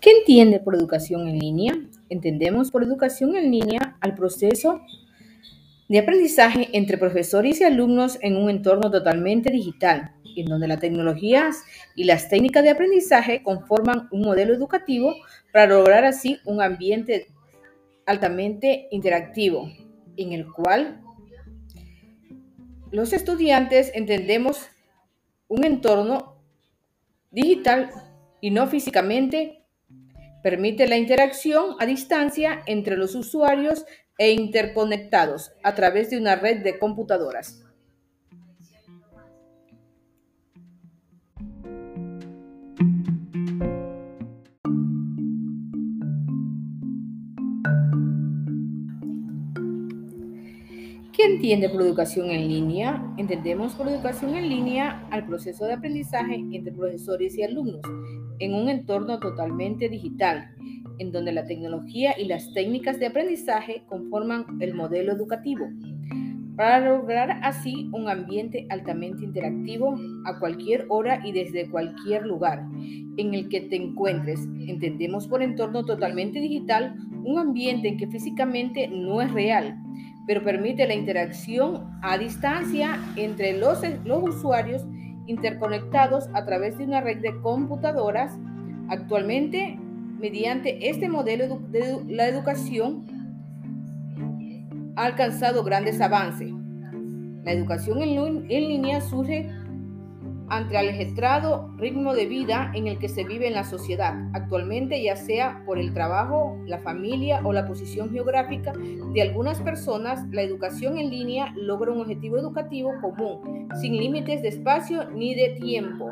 ¿Qué entiende por educación en línea? Entendemos por educación en línea al proceso de aprendizaje entre profesores y alumnos en un entorno totalmente digital, en donde las tecnologías y las técnicas de aprendizaje conforman un modelo educativo para lograr así un ambiente altamente interactivo, en el cual los estudiantes entendemos un entorno digital y no físicamente Permite la interacción a distancia entre los usuarios e interconectados a través de una red de computadoras. ¿Qué entiende por educación en línea? Entendemos por educación en línea al proceso de aprendizaje entre profesores y alumnos en un entorno totalmente digital, en donde la tecnología y las técnicas de aprendizaje conforman el modelo educativo, para lograr así un ambiente altamente interactivo a cualquier hora y desde cualquier lugar en el que te encuentres. Entendemos por entorno totalmente digital un ambiente en que físicamente no es real, pero permite la interacción a distancia entre los, usuarios interconectados a través de una red de computadoras. Actualmente, mediante este modelo de la educación, ha alcanzado grandes avances. La educación en línea surge ante el ajetrado ritmo de vida en el que se vive en la sociedad actualmente, ya sea por el trabajo, la familia o la posición geográfica de algunas personas, la educación en línea logra un objetivo educativo común, sin límites de espacio ni de tiempo.